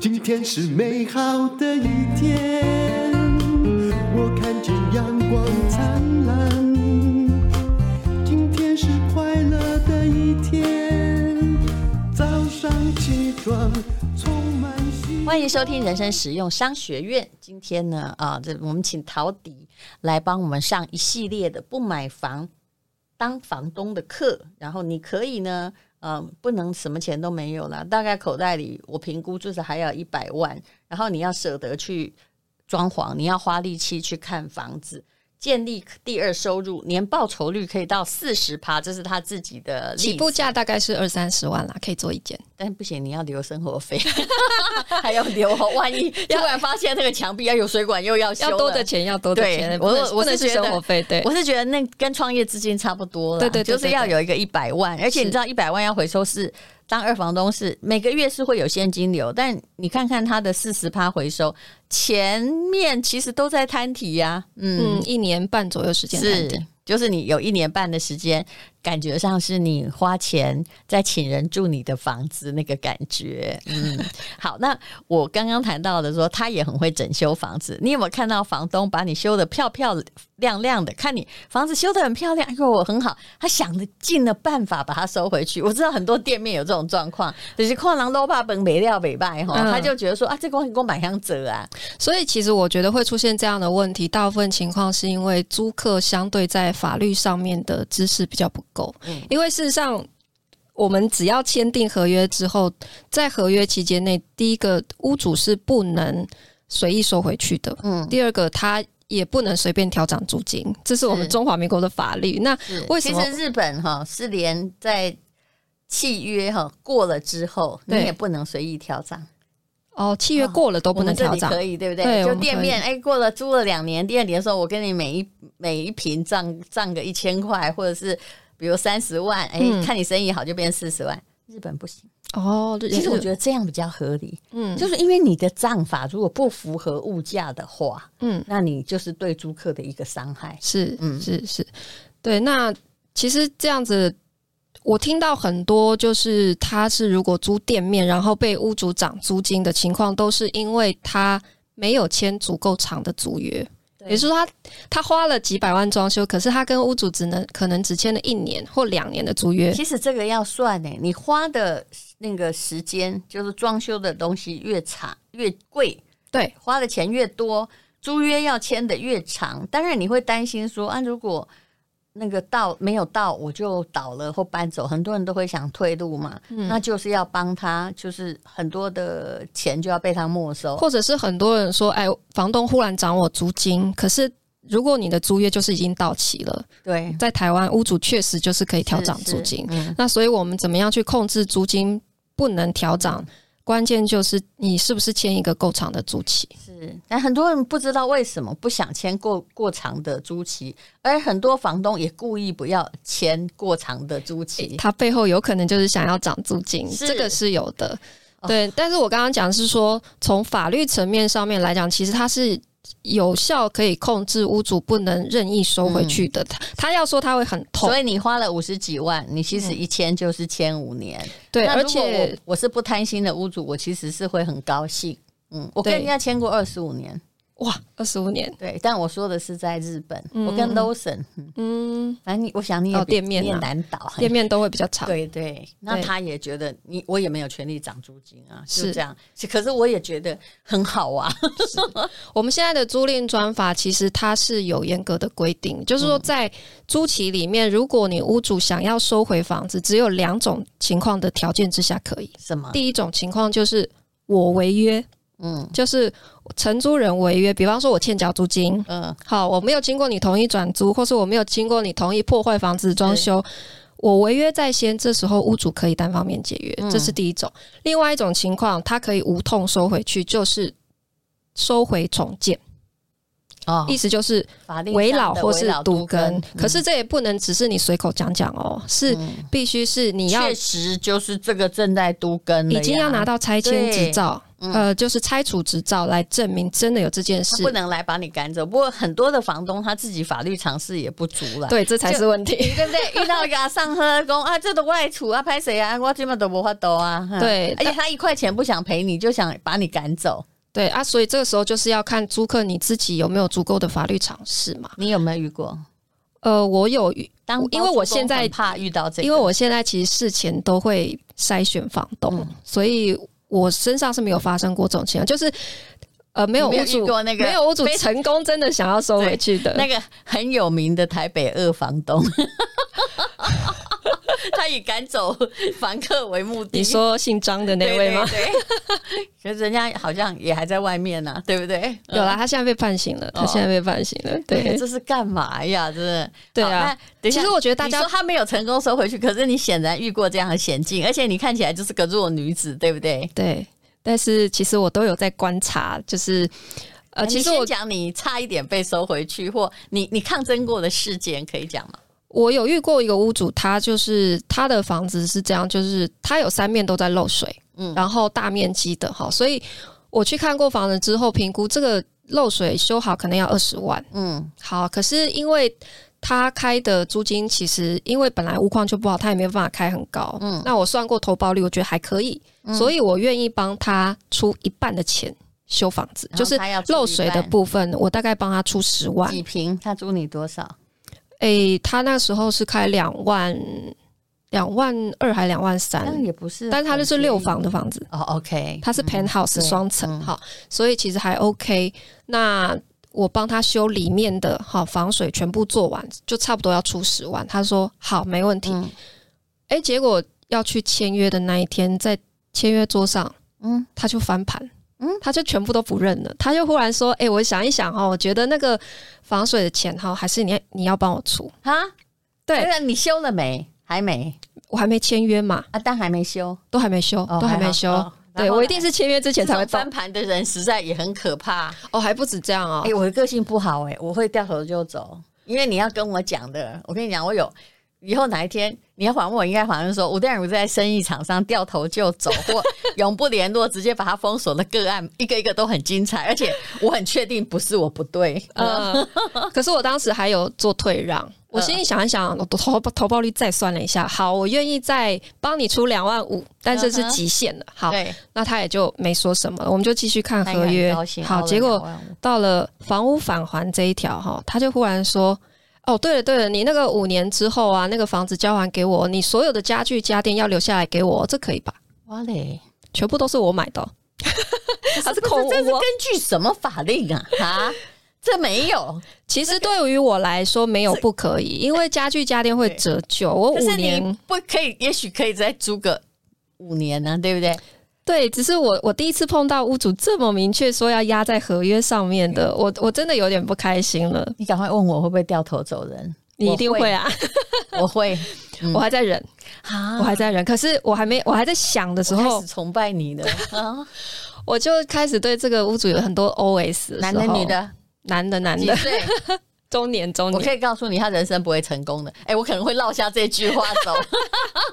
今天是美好的一天，我看见阳光灿烂。今天是快乐的一天，早上起床充满希望。欢迎收听人生实用商学院。今天呢，啊，这我们请陶迪来帮我们上一系列的不买房当房东的客。然后你可以呢。嗯，不能什么钱都没有了，大概口袋里我评估就是还要一百万，然后你要舍得去装潢，你要花力气去看房子。建立第二收入，年报酬率可以到四十趴，这是他自己的起步价，大概是二三十万啦，可以做一件。但不行，你要留生活费，还要留，万一 突然发现那个墙壁要有水管又要修，要多的钱，要多的钱。我我是觉得生活费，对，我是觉得那跟创业资金差不多了，对对，对，就是要有一个一百万，而且你知道一百万要回收是。当二房东是每个月是会有现金流，但你看看他的四十趴回收，前面其实都在摊提呀，嗯，一年半左右时间是，就是你有一年半的时间。感觉上是你花钱在请人住你的房子那个感觉，嗯，好，那我刚刚谈到的说他也很会整修房子，你有没有看到房东把你修得漂漂亮亮的？看你房子修得很漂亮，哎呦，我很好，他想的尽了办法把它收回去。我知道很多店面有这种状况，就是矿狼都怕本没料没卖哈，他就觉得说啊，这光给我买箱折啊，所以其实我觉得会出现这样的问题，大部分情况是因为租客相对在法律上面的知识比较不够。因为事实上，我们只要签订合约之后，在合约期间内，第一个屋主是不能随意收回去的，嗯，第二个他也不能随便调涨租金，这是我们中华民国的法律。那为什么？其实日本哈是连在契约哈过了之后，你也不能随意调涨。哦，契约过了都不能调涨，可以对不对？对，就店面哎，过了租了两年，第二年的时候，我跟你每一每一平涨涨个一千块，或者是。比如三十万，哎、欸，看你生意好就变四十万。日本不行哦，其实我觉得这样比较合理。嗯，就是因为你的账法如果不符合物价的话，嗯，那你就是对租客的一个伤害。是，嗯，是是，对。那其实这样子，我听到很多就是他是如果租店面，然后被屋主涨租金的情况，都是因为他没有签足够长的租约。也就是说他，他他花了几百万装修，可是他跟屋主只能可能只签了一年或两年的租约。其实这个要算呢，你花的那个时间，就是装修的东西越长越贵，对，花的钱越多，租约要签的越长。当然你会担心说啊，如果。那个到没有到，我就倒了或搬走，很多人都会想退路嘛，嗯、那就是要帮他，就是很多的钱就要被他没收，或者是很多人说，哎，房东忽然涨我租金，可是如果你的租约就是已经到期了，对，在台湾屋主确实就是可以调涨租金，嗯、那所以我们怎么样去控制租金不能调涨？嗯关键就是你是不是签一个够长的租期？是，但很多人不知道为什么不想签过过长的租期，而很多房东也故意不要签过长的租期，他背后有可能就是想要涨租金，这个是有的。对，哦、但是我刚刚讲是说，从法律层面上面来讲，其实它是。有效可以控制屋主不能任意收回去的，他、嗯、他要说他会很痛，所以你花了五十几万，你其实一签就是签五年，嗯、对，而且我是不贪心的屋主，我其实是会很高兴，嗯，我跟人家签过二十五年。哇，二十五年，对，但我说的是在日本，嗯、我跟 Lawson，嗯，反正你，我想你也、哦、店面、难倒，店面都会比较长，对对，那他也觉得你，我也没有权利涨租金啊，是。这样，可是我也觉得很好啊。我们现在的租赁专法其实它是有严格的规定，就是说在租期里面，如果你屋主想要收回房子，只有两种情况的条件之下可以，什么？第一种情况就是我违约。嗯，就是承租人违约，比方说我欠缴租金，嗯，好，我没有经过你同意转租，或是我没有经过你同意破坏房子装修，我违约在先，这时候屋主可以单方面解约，嗯、这是第一种。另外一种情况，他可以无痛收回去，就是收回重建。哦，意思就是围老或是都更。可是这也不能只是你随口讲讲哦，是必须是你要确实就是这个正在都更，已经要拿到拆迁执照。呃，就是拆除执照来证明真的有这件事，不能来把你赶走。不过很多的房东他自己法律常识也不足了，对，这才是问题，对不对？遇到一个上喝工啊，这都外出啊，拍谁啊？我基本都不会抖啊。对，而且他一块钱不想赔你，就想把你赶走。对啊，所以这个时候就是要看租客你自己有没有足够的法律常识嘛。你有没有遇过？呃，我有遇，当因为我现在怕遇到这个，因为我现在其实事前都会筛选房东，嗯、所以。我身上是没有发生过这种情况，就是呃，没有屋主过那个没有屋主成功真的想要收回去的那个很有名的台北二房东，他以赶走房客为目的。你说姓张的那位吗？对，可是人家好像也还在外面呢、啊，对不对？有啦，他现在被判刑了，他现在被判刑了。对，对这是干嘛呀？这是？对啊。其实我觉得大家说他没有成功收回去，可是你显然遇过这样的险境，而且你看起来就是个弱女子，对不对？对。但是其实我都有在观察，就是呃，其实我讲你差一点被收回去，或你你抗争过的事件可以讲吗？我有遇过一个屋主，他就是他的房子是这样，就是他有三面都在漏水，嗯，然后大面积的哈，所以我去看过房子之后，评估这个漏水修好可能要二十万，嗯，好，可是因为他开的租金其实因为本来屋况就不好，他也没有办法开很高，嗯，那我算过投保率，我觉得还可以。所以我愿意帮他出一半的钱修房子，就是漏水的部分，我大概帮他出十万。几平？他租你多少？诶、欸，他那时候是开两万两万二还两万三？那也不是，但是他就是六房的房子哦。OK，他是 penthouse 双层，哈，所以其实还 OK。那我帮他修里面的哈防水，全部做完就差不多要出十万。他说好，没问题。诶、嗯欸，结果要去签约的那一天，在签约桌上，嗯，他就翻盘，嗯，他就全部都不认了。他就忽然说：“哎、欸，我想一想哈，我觉得那个防水的钱哈，还是你你要帮我出哈？对，那你修了没？还没，我还没签约嘛。啊，但还没修，都还没修，哦、都还没修。哦、对我一定是签约之前才会翻盘的人，实在也很可怕。哦，还不止这样哦。哎、欸，我的个性不好哎、欸，我会掉头就走，因为你要跟我讲的。我跟你讲，我有。”以后哪一天你要访问我，应该反正说吴淡如在生意场上掉头就走，或永不联络，直接把他封锁的个案，一个一个都很精彩，而且我很确定不是我不对。呃，可是我当时还有做退让，我心里想一想，我投投报率再算了一下，好，我愿意再帮你出两万五，但这是极限了。好，那他也就没说什么了，我们就继续看合约。好，结果到了房屋返还这一条哈，他就忽然说。哦，对了对了，你那个五年之后啊，那个房子交还给我，你所有的家具家电要留下来给我，这可以吧？哇嘞，全部都是我买的，他 是空屋，这是根据什么法令啊？啊，这没有。其实对于我来说，没有不可以，因为家具家电会折旧。我五年不可以，也许可以再租个五年呢，对不对？对，只是我我第一次碰到屋主这么明确说要压在合约上面的，我我真的有点不开心了。你赶快问我会不会掉头走人？你一定会啊！我会，我还在忍啊，我还在忍。可是我还没，我还在想的时候，崇拜你的 啊，我就开始对这个屋主有很多 OS，男的女的，男的男的，中年中年。我可以告诉你，他人生不会成功的。哎，我可能会落下这句话走。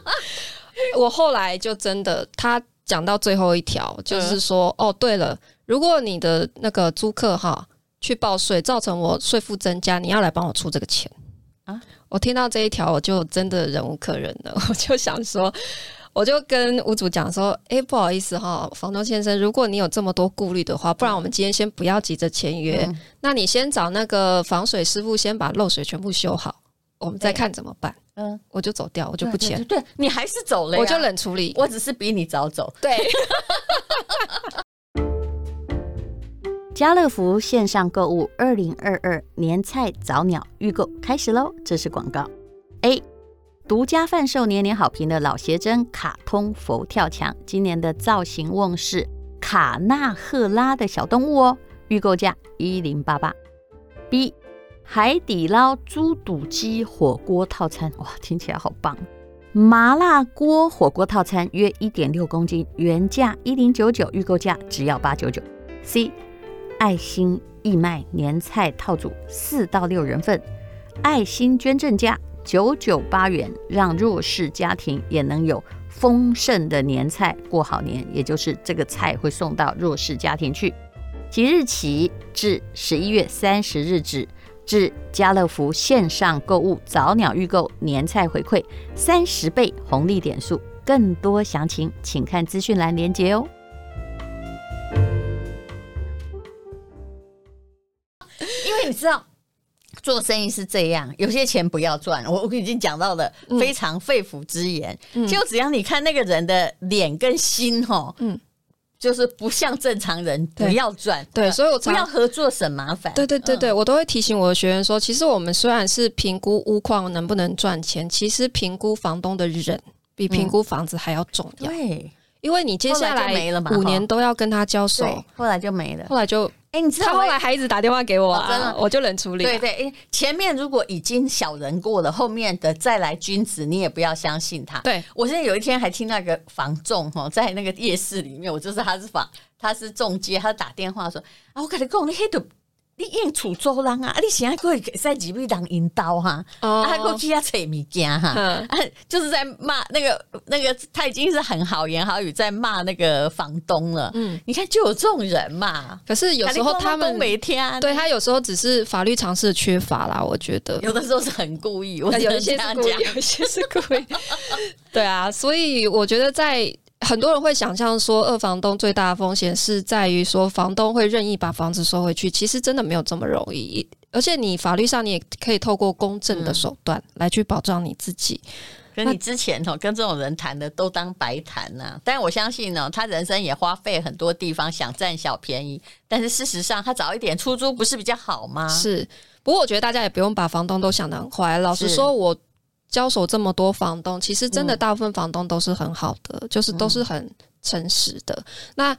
我后来就真的他。讲到最后一条，就是说，嗯、哦，对了，如果你的那个租客哈去报税，造成我税负增加，你要来帮我出这个钱。啊！我听到这一条，我就真的忍无可忍了，我就想说，我就跟屋主讲说，哎，不好意思哈，房东先生，如果你有这么多顾虑的话，不然我们今天先不要急着签约，嗯、那你先找那个防水师傅先把漏水全部修好，我们再看怎么办。嗯，我就走掉，我就不签。对，你还是走了，我就冷处理。我只是比你早走。对。家乐福线上购物二零二二年菜早鸟预购开始喽！这是广告。A，独家贩售年年好评的老协珍卡通佛跳墙，今年的造型瓮是卡纳赫拉的小动物哦，预购价一零八八。B。海底捞猪肚鸡火锅套餐，哇，听起来好棒！麻辣锅火锅套餐约一点六公斤，原价一零九九，预购价只要八九九。C，爱心义卖年菜套组四到六人份，爱心捐赠价九九八元，让弱势家庭也能有丰盛的年菜过好年，也就是这个菜会送到弱势家庭去。即日起至十一月三十日止，至家乐福线上购物早鸟预购年菜回馈三十倍红利点数，更多详情请看资讯栏连结哦。因为你知道，做生意是这样，有些钱不要赚。我我已经讲到了非常肺腑之言，嗯、就只要你看那个人的脸跟心，哈，嗯。就是不像正常人，不要赚，对，所以我不要合作省麻烦。对对对对，我都会提醒我的学员说，其实我们虽然是评估屋况能不能赚钱，其实评估房东的人比评估房子还要重要。对，因为你接下来五年都要跟他交手，后来就没了，后来就。哎，欸、你知道他后来还一直打电话给我啊，真的，我就能处理。对对，哎，前面如果已经小人过了，后面的再来君子，你也不要相信他。对，我现在有一天还听那个房仲哈，在那个夜市里面，我就是他是房，他是中介，他打电话说啊，我跟你讲，你黑的。你应处做人啊！你现在可以在几位当引导哈，啊，还过去要扯物件哈，啊，就是在骂那个那个，他已经是很好言好语在骂那个房东了。嗯，你看就有这种人嘛。可是有时候他们每天对他有时候只是法律常识缺乏啦，我觉得有的时候是很故意，我有一些是故意，有一些是故意。对啊，所以我觉得在。很多人会想象说，二房东最大的风险是在于说，房东会任意把房子收回去。其实真的没有这么容易，而且你法律上你也可以透过公正的手段来去保障你自己。跟你之前哦跟这种人谈的都当白谈呐。但我相信呢，他人生也花费很多地方想占小便宜，但是事实上他早一点出租不是比较好吗？是。不过我觉得大家也不用把房东都想得很坏。老实说，我。交手这么多房东，其实真的大部分房东都是很好的，嗯、就是都是很诚实的。嗯、那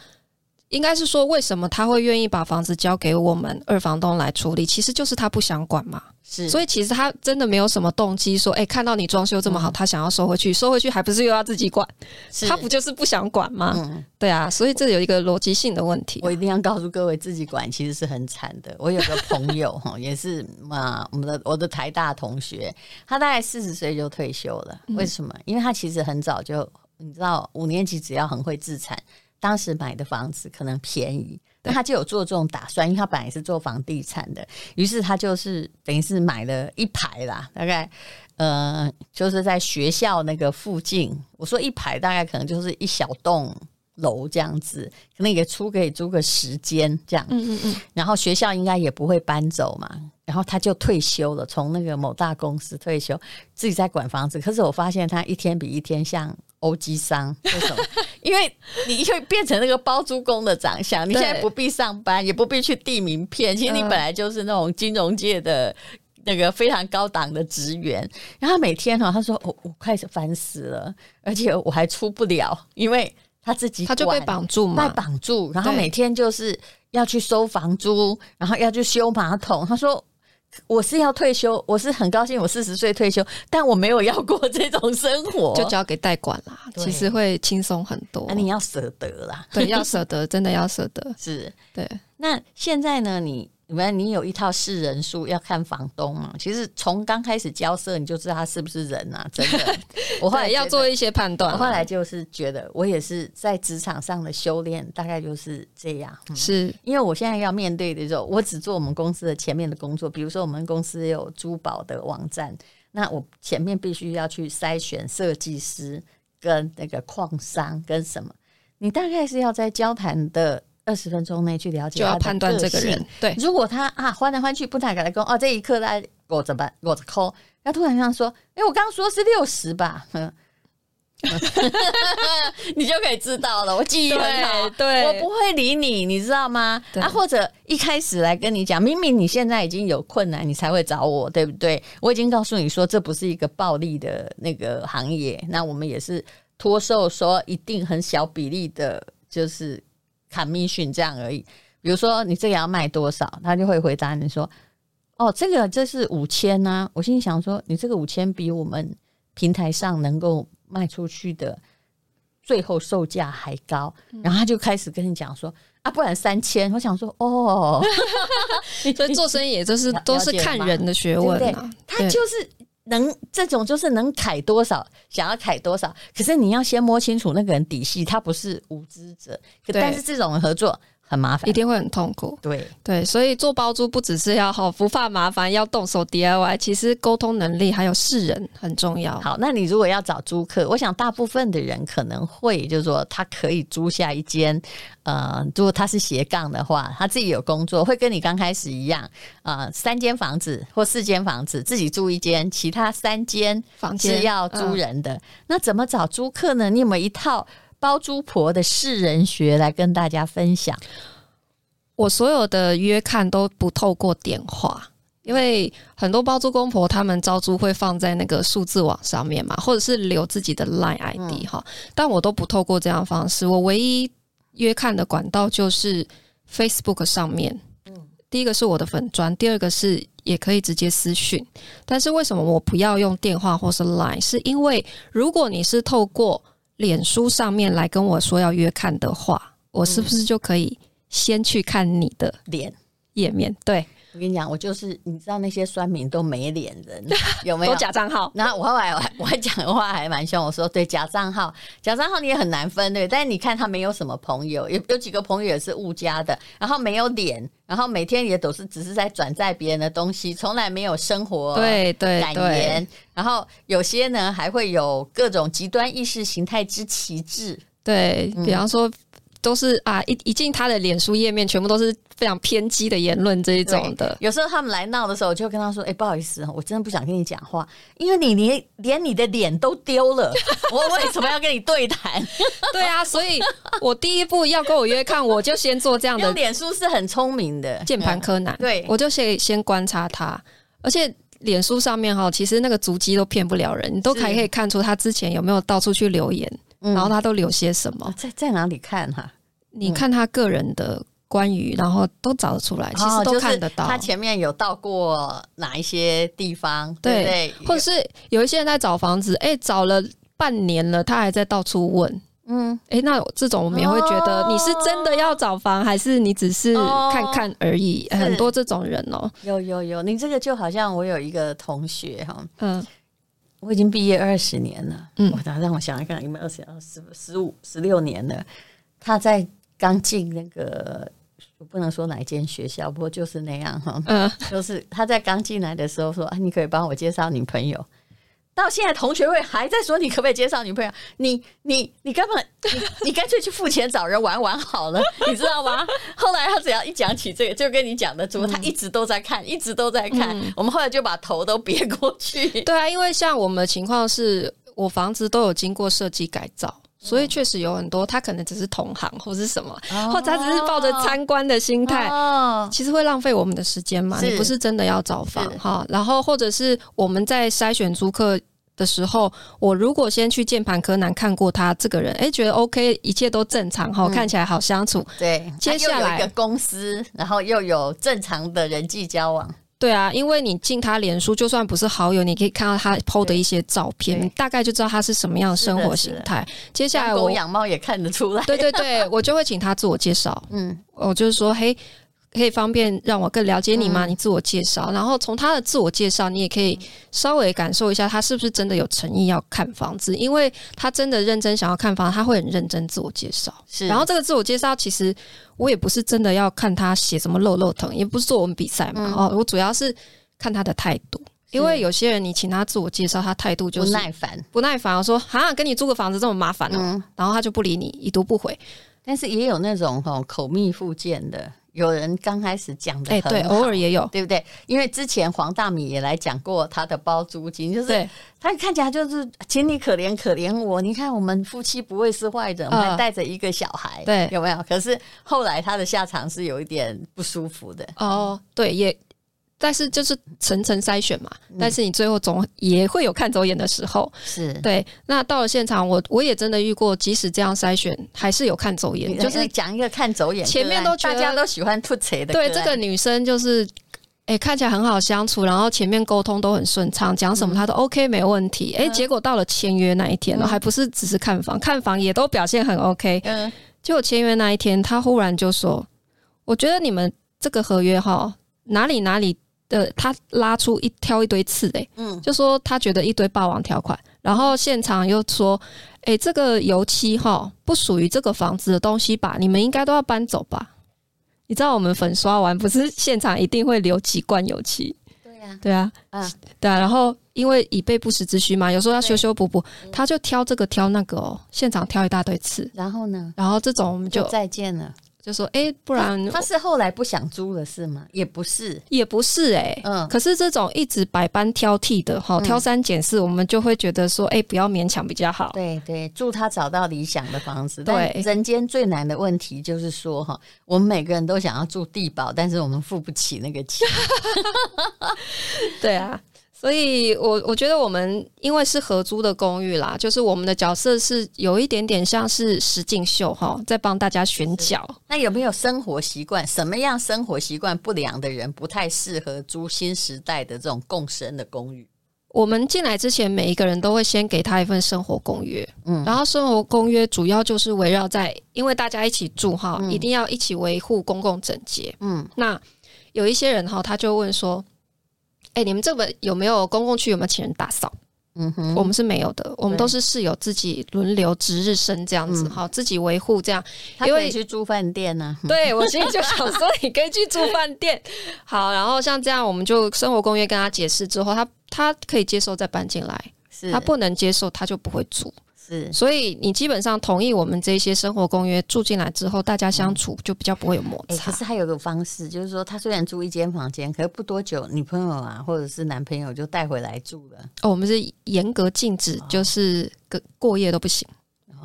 应该是说，为什么他会愿意把房子交给我们二房东来处理？其实就是他不想管嘛。是，所以其实他真的没有什么动机说，哎、欸，看到你装修这么好，嗯、他想要收回去，收回去还不是又要自己管？是他不就是不想管吗？嗯、对啊，所以这有一个逻辑性的问题。我一定要告诉各位，自己管其实是很惨的。我有个朋友 哈，也是嘛，我们的我的台大同学，他大概四十岁就退休了。为什么？嗯、因为他其实很早就，你知道，五年级只要很会自产。当时买的房子可能便宜，那他就有做这种打算，因为他本来是做房地产的，于是他就是等于是买了一排啦，大概呃就是在学校那个附近。我说一排大概可能就是一小栋楼这样子，可能也出可以租个时间这样。嗯嗯嗯。然后学校应该也不会搬走嘛，然后他就退休了，从那个某大公司退休，自己在管房子。可是我发现他一天比一天像。欧吉桑为什么？因为你会变成那个包租公的长相，你现在不必上班，也不必去递名片。其实你本来就是那种金融界的那个非常高档的职员。然后每天哈，他说我我快烦死了，而且我还出不了，因为他自己他就被绑住嘛，被绑住。然后每天就是要去收房租，然后要去修马桶。他说。我是要退休，我是很高兴，我四十岁退休，但我没有要过这种生活，就交给代管啦，其实会轻松很多。那、啊、你要舍得啦，对，要舍得，真的要舍得，是对。那现在呢？你。你们，你有一套是人数，要看房东嘛？其实从刚开始交涉，你就知道他是不是人啊！真的，我后来要做一些判断。我后来就是觉得，我也是在职场上的修炼，大概就是这样。嗯、是因为我现在要面对的时候，我只做我们公司的前面的工作，比如说我们公司有珠宝的网站，那我前面必须要去筛选设计师跟那个矿商跟什么，你大概是要在交谈的。二十分钟内去了解，就要判断这个人。对，如果他啊换来换去不太敢来跟哦，这一刻来我怎么办？我抠。他突然这样说：“哎、欸，我刚刚说是六十吧？” 你就可以知道了。我记忆很好，对，我不会理你，你知道吗？啊，或者一开始来跟你讲，明明你现在已经有困难，你才会找我，对不对？我已经告诉你说，这不是一个暴利的那个行业。那我们也是托售说一定很小比例的，就是。Commission 这样而已，比如说你这个要卖多少，他就会回答你说：“哦，这个这是五千呐。”我心里想说：“你这个五千比我们平台上能够卖出去的最后售价还高，然后他就开始跟你讲说啊，不然三千。我想说哦，所以做生意也就是都是看人的学问啊。他就是能这种就是能砍多少，想要砍多少，可是你要先摸清楚那个人底细，他不是无知者。但是这种合作。很麻烦，一定会很痛苦。对对，所以做包租不只是要好不怕麻烦，要动手 DIY，其实沟通能力还有识人很重要。好，那你如果要找租客，我想大部分的人可能会就是说，他可以租下一间，呃，如果他是斜杠的话，他自己有工作，会跟你刚开始一样，呃，三间房子或四间房子自己住一间，其他三间房间是要租人的。嗯、那怎么找租客呢？你有没有一套？包租婆的世人学来跟大家分享。我所有的约看都不透过电话，因为很多包租公婆他们招租会放在那个数字网上面嘛，或者是留自己的 Line ID 哈、嗯，但我都不透过这样的方式。我唯一约看的管道就是 Facebook 上面。嗯，第一个是我的粉砖，第二个是也可以直接私讯。但是为什么我不要用电话或是 Line？是因为如果你是透过脸书上面来跟我说要约看的话，我是不是就可以先去看你的脸页面？对。我跟你讲，我就是你知道那些酸民都没脸人，有没有？都假账号。然后我后来我还我还讲的话还蛮凶，我说对假账号，假账号你也很难分对。但是你看他没有什么朋友，有有几个朋友也是误加的，然后没有脸，然后每天也都是只是在转载别人的东西，从来没有生活对对感言。然后有些呢还会有各种极端意识形态之旗帜，对，比方说。都是啊，一一进他的脸书页面，全部都是非常偏激的言论这一种的。有时候他们来闹的时候，我就跟他说：“哎、欸，不好意思，我真的不想跟你讲话，因为你连连你的脸都丢了，我为什么要跟你对谈？” 对啊，所以我第一步要跟我约看，我就先做这样的。脸书是很聪明的键盘柯南，对，我就先先观察他，而且脸书上面哈，其实那个足迹都骗不了人，你都还可以看出他之前有没有到处去留言。然后他都留些什么？在在哪里看哈？你看他个人的关于，然后都找得出来，其实都看得到。他前面有到过哪一些地方？对对，或者是有一些人在找房子，哎，找了半年了，他还在到处问。嗯，哎，那这种我们也会觉得你是真的要找房，还是你只是看看而已？很多这种人哦，有有有，你这个就好像我有一个同学哈，嗯。我已经毕业二十年了，嗯，我让我想一想，有没有二十、二十、十五、十六年了。他在刚进那个，我不能说哪一间学校，不过就是那样哈，嗯，就是他在刚进来的时候说啊，你可以帮我介绍女朋友。到现在同学会还在说，你可不可以介绍女朋友？你你你根本你你干脆去付钱找人玩玩好了，你知道吗？后来他只要一讲起这个，就跟你讲的，怎么他一直都在看，一直都在看。嗯、我们后来就把头都别过去。对啊，因为像我们的情况是，我房子都有经过设计改造，所以确实有很多他可能只是同行或是什么，哦、或者他只是抱着参观的心态，哦、其实会浪费我们的时间嘛。你不是真的要找房哈，然后或者是我们在筛选租客。的时候，我如果先去键盘柯南看过他这个人，哎，觉得 OK，一切都正常哈，嗯、看起来好相处。对，接下来有一个公司，然后又有正常的人际交往。对啊，因为你进他脸书，就算不是好友，你可以看到他 PO 的一些照片，你大概就知道他是什么样的生活形态。接下来我养猫也看得出来。对对对，我就会请他自我介绍。嗯，我就是说，嘿。可以方便让我更了解你吗？你自我介绍，嗯、然后从他的自我介绍，你也可以稍微感受一下他是不是真的有诚意要看房子，因为他真的认真想要看房，他会很认真自我介绍。是，然后这个自我介绍其实我也不是真的要看他写什么漏漏疼，也不是做我们比赛嘛。嗯、哦，我主要是看他的态度，因为有些人你请他自我介绍，他态度就是不耐烦，不耐烦。我说啊，跟你租个房子这么麻烦哦，嗯、然后他就不理你，已读不回。但是也有那种哈口蜜腹剑的。有人刚开始讲的，哎，对，偶尔也有，对不对？因为之前黄大米也来讲过他的包租金，就是他看起来就是请你可怜可怜我，你看我们夫妻不会是坏人，我们还带着一个小孩，对，有没有？可是后来他的下场是有一点不舒服的。哦，对，也。但是就是层层筛选嘛，嗯、但是你最后总也会有看走眼的时候，是对。那到了现场，我我也真的遇过，即使这样筛选，还是有看走眼。就是讲一个看走眼，前面都大家都喜欢吐槽的。对，这个女生就是，哎、欸，看起来很好相处，然后前面沟通都很顺畅，讲什么他都 OK 没问题。哎、嗯，结果到了签约那一天了，嗯、还不是只是看房，看房也都表现很 OK。嗯，结果签约那一天，他忽然就说：“我觉得你们这个合约哈，哪里哪里的，他拉出一挑一堆刺哎，嗯，就说他觉得一堆霸王条款，然后现场又说：‘哎、欸，这个油漆哈不属于这个房子的东西吧？你们应该都要搬走吧？’”你知道我们粉刷完不是现场一定会留几罐油漆？对呀、啊，对啊，嗯，对啊。然后因为以备不时之需嘛，有时候要修修补补，他就挑这个挑那个哦，现场挑一大堆刺。然后呢？然后这种我们就，就再见了。就说哎、欸，不然他是后来不想租了是吗？也不是，也不是哎、欸，嗯。可是这种一直百般挑剔的哈，挑三拣四，我们就会觉得说，哎、欸，不要勉强比较好。对对，祝他找到理想的房子。对，人间最难的问题就是说哈，我们每个人都想要住地堡，但是我们付不起那个钱。对啊。所以我，我我觉得我们因为是合租的公寓啦，就是我们的角色是有一点点像是实境秀哈，在帮大家选角。那有没有生活习惯？什么样生活习惯不良的人不太适合租新时代的这种共生的公寓？我们进来之前，每一个人都会先给他一份生活公约，嗯，然后生活公约主要就是围绕在，因为大家一起住哈，嗯、一定要一起维护公共整洁，嗯，那有一些人哈，他就问说。哎、欸，你们这个有没有公共区？有没有请人打扫？嗯哼，我们是没有的，我们都是室友自己轮流值日生这样子，好、嗯，自己维护这样。因为去住饭店呢、啊，对我心里就想说，你可以去住饭店。好，然后像这样，我们就生活公约跟他解释之后，他他可以接受再搬进来，是他不能接受，他就不会住。是，所以你基本上同意我们这些生活公约住进来之后，大家相处就比较不会有摩擦。欸、可是还有个方式，就是说他虽然住一间房间，可是不多久，女朋友啊或者是男朋友就带回来住了。哦，我们是严格禁止，就是个过夜都不行。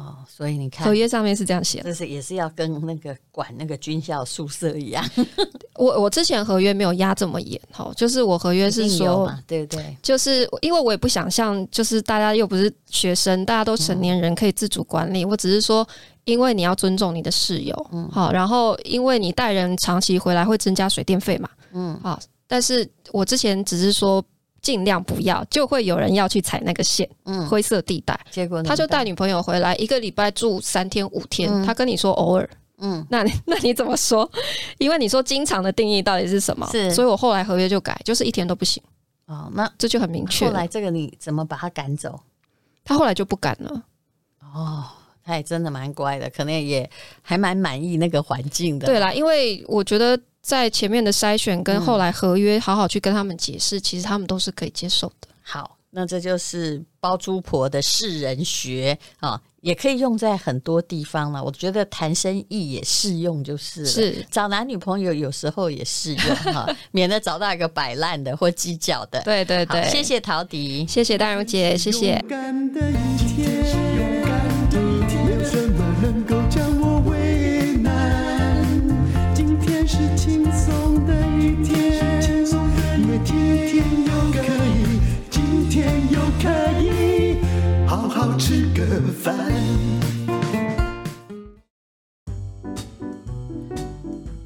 哦，所以你看，合约上面是这样写的，就是也是要跟那个管那个军校宿舍一样。我我之前合约没有压这么严，哈，就是我合约是说，对对，就是因为我也不想像，就是大家又不是学生，大家都成年人可以自主管理。嗯、我只是说，因为你要尊重你的室友，嗯，好，然后因为你带人长期回来会增加水电费嘛，嗯，好，但是我之前只是说。尽量不要，就会有人要去踩那个线，嗯，灰色地带。结果他就带女朋友回来，一个礼拜住三天五天。嗯、他跟你说偶尔，嗯，那 那你怎么说？因为你说经常的定义到底是什么？是，所以我后来合约就改，就是一天都不行。哦，那这就很明确。后来这个你怎么把他赶走？他后来就不敢了。哦，他也真的蛮乖的，可能也还蛮满意那个环境的。对啦，因为我觉得。在前面的筛选跟后来合约，好好去跟他们解释，嗯、其实他们都是可以接受的。好，那这就是包租婆的世人学啊，也可以用在很多地方了。我觉得谈生意也适用，就是了是找男女朋友有时候也适用哈，免得找到一个摆烂的或计较的。对对对，谢谢陶迪，谢谢大荣姐，谢谢。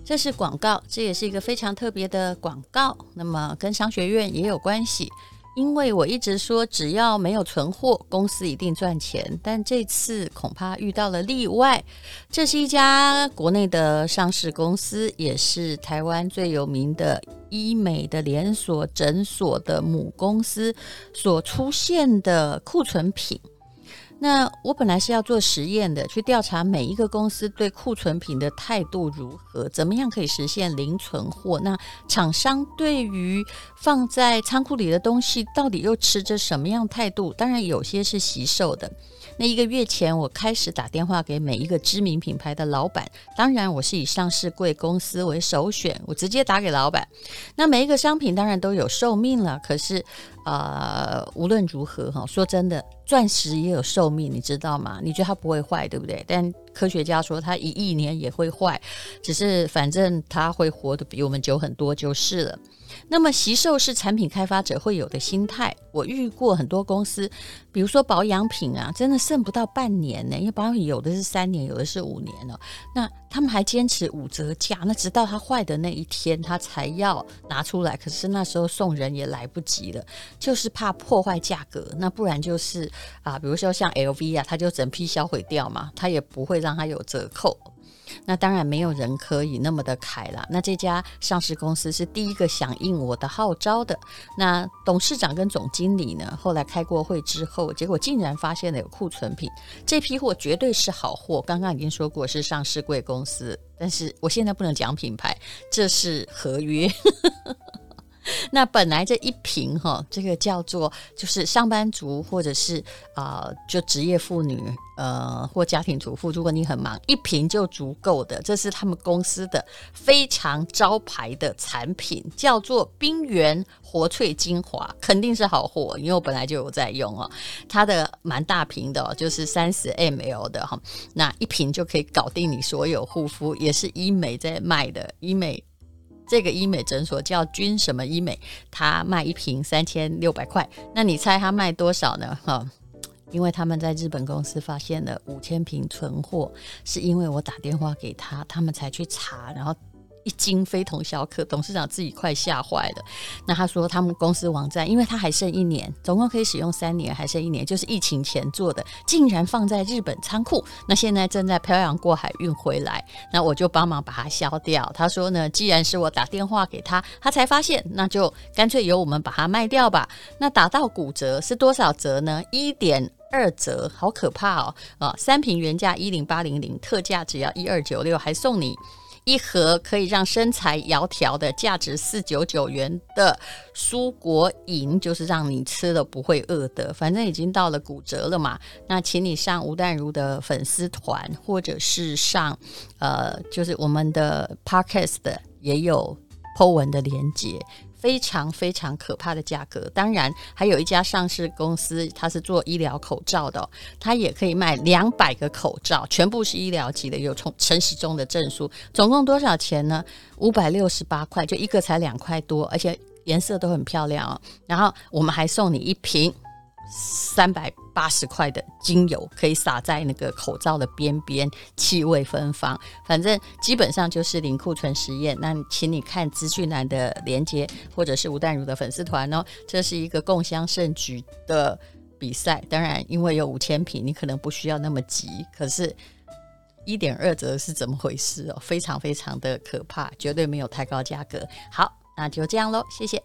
这是广告，这也是一个非常特别的广告。那么跟商学院也有关系，因为我一直说只要没有存货，公司一定赚钱。但这次恐怕遇到了例外。这是一家国内的上市公司，也是台湾最有名的医美的连锁诊所的母公司所出现的库存品。那我本来是要做实验的，去调查每一个公司对库存品的态度如何，怎么样可以实现零存货？那厂商对于放在仓库里的东西，到底又持着什么样态度？当然，有些是惜售的。那一个月前，我开始打电话给每一个知名品牌的老板，当然我是以上市贵公司为首选，我直接打给老板。那每一个商品当然都有寿命了，可是。呃，无论如何哈，说真的，钻石也有寿命，你知道吗？你觉得它不会坏，对不对？但科学家说他一亿年也会坏，只是反正他会活得比我们久很多就是了。那么，惜售是产品开发者会有的心态。我遇过很多公司，比如说保养品啊，真的剩不到半年呢，因为保养品有的是三年，有的是五年了。那他们还坚持五折价，那直到它坏的那一天，他才要拿出来。可是那时候送人也来不及了，就是怕破坏价格。那不然就是啊，比如说像 LV 啊，他就整批销毁掉嘛，他也不会让它有折扣。那当然没有人可以那么的凯了。那这家上市公司是第一个响应我的号召的。那董事长跟总经理呢，后来开过会之后，结果竟然发现了有库存品，这批货绝对是好货。刚刚已经说过是上市贵公司，但是我现在不能讲品牌，这是合约。那本来这一瓶哈，这个叫做就是上班族或者是啊、就职业妇女呃或家庭主妇，如果你很忙，一瓶就足够的。这是他们公司的非常招牌的产品，叫做冰原活萃精华，肯定是好货，因为我本来就有在用哦。它的蛮大瓶的，就是三十 ml 的哈，那一瓶就可以搞定你所有护肤，也是医美在卖的医美。这个医美诊所叫君什么医美，他卖一瓶三千六百块。那你猜他卖多少呢？哈，因为他们在日本公司发现了五千瓶存货，是因为我打电话给他，他们才去查，然后。一惊非同小可，董事长自己快吓坏了。那他说，他们公司网站，因为他还剩一年，总共可以使用三年，还剩一年，就是疫情前做的，竟然放在日本仓库。那现在正在漂洋过海运回来，那我就帮忙把它销掉。他说呢，既然是我打电话给他，他才发现，那就干脆由我们把它卖掉吧。那打到骨折是多少折呢？一点二折，好可怕哦！啊，三瓶原价一零八零零，特价只要一二九六，还送你。一盒可以让身材窈窕的，价值四九九元的蔬果饮，就是让你吃了不会饿的。反正已经到了骨折了嘛，那请你上吴淡如的粉丝团，或者是上呃，就是我们的 Podcast 也有 po 文的连接。非常非常可怕的价格，当然还有一家上市公司，它是做医疗口罩的，它也可以卖两百个口罩，全部是医疗级的，有从陈时中的证书，总共多少钱呢？五百六十八块，就一个才两块多，而且颜色都很漂亮哦。然后我们还送你一瓶。三百八十块的精油可以撒在那个口罩的边边，气味芬芳。反正基本上就是零库存实验。那请你看资讯栏的连接，或者是吴淡如的粉丝团哦。这是一个共襄盛举的比赛。当然，因为有五千瓶，你可能不需要那么急。可是，一点二折是怎么回事哦？非常非常的可怕，绝对没有太高价格。好，那就这样喽，谢谢。